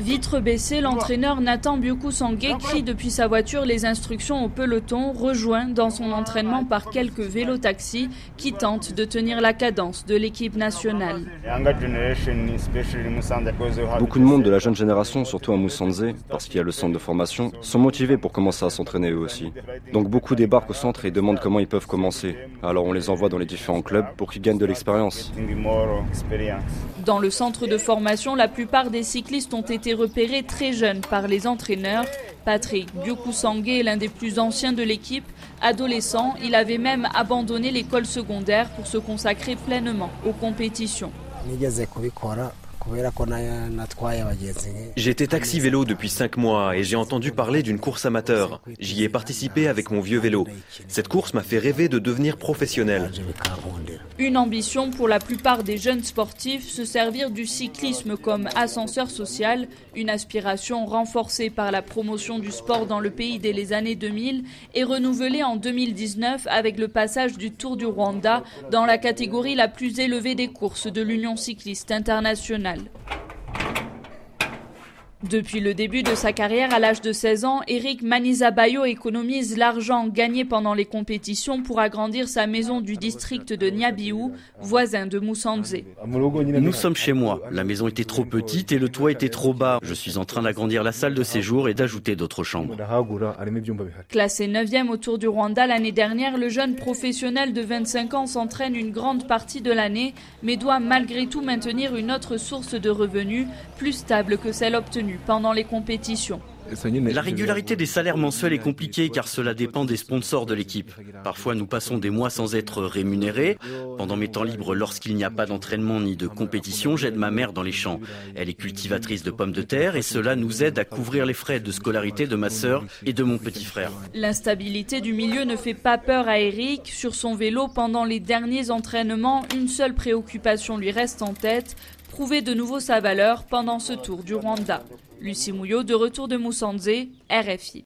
Vitre baissée, l'entraîneur Nathan Biokou-Sangué crie depuis sa voiture les instructions au peloton, rejoint dans son entraînement par quelques vélos-taxis qui tentent de tenir la cadence de l'équipe nationale. Beaucoup de monde de la jeune génération, surtout à Moussanze, parce qu'il y a le centre de formation, sont motivés pour commencer à s'entraîner eux aussi. Donc beaucoup débarquent au centre et demandent comment ils peuvent commencer. Alors on les envoie dans les différents clubs pour qu'ils gagnent de l'expérience. Dans le centre de formation, la plupart des cyclistes ont été repérés très jeunes par les entraîneurs. Patrick Biokusangé est l'un des plus anciens de l'équipe. Adolescent, il avait même abandonné l'école secondaire pour se consacrer pleinement aux compétitions. J'étais taxi vélo depuis 5 mois et j'ai entendu parler d'une course amateur. J'y ai participé avec mon vieux vélo. Cette course m'a fait rêver de devenir professionnel. Une ambition pour la plupart des jeunes sportifs, se servir du cyclisme comme ascenseur social, une aspiration renforcée par la promotion du sport dans le pays dès les années 2000 et renouvelée en 2019 avec le passage du Tour du Rwanda dans la catégorie la plus élevée des courses de l'Union cycliste internationale. Nacional. Depuis le début de sa carrière à l'âge de 16 ans, Eric Manizabayo économise l'argent gagné pendant les compétitions pour agrandir sa maison du district de Nyabiou, voisin de Moussanze. Nous sommes chez moi. La maison était trop petite et le toit était trop bas. Je suis en train d'agrandir la salle de séjour et d'ajouter d'autres chambres. Classé 9e au Tour du Rwanda l'année dernière, le jeune professionnel de 25 ans s'entraîne une grande partie de l'année, mais doit malgré tout maintenir une autre source de revenus plus stable que celle obtenue pendant les compétitions. La régularité des salaires mensuels est compliquée car cela dépend des sponsors de l'équipe. Parfois nous passons des mois sans être rémunérés. Pendant mes temps libres, lorsqu'il n'y a pas d'entraînement ni de compétition, j'aide ma mère dans les champs. Elle est cultivatrice de pommes de terre et cela nous aide à couvrir les frais de scolarité de ma sœur et de mon petit frère. L'instabilité du milieu ne fait pas peur à Eric. Sur son vélo, pendant les derniers entraînements, une seule préoccupation lui reste en tête, prouver de nouveau sa valeur pendant ce tour du Rwanda. Lucie Mouillot, de retour de Moussanze, RFI.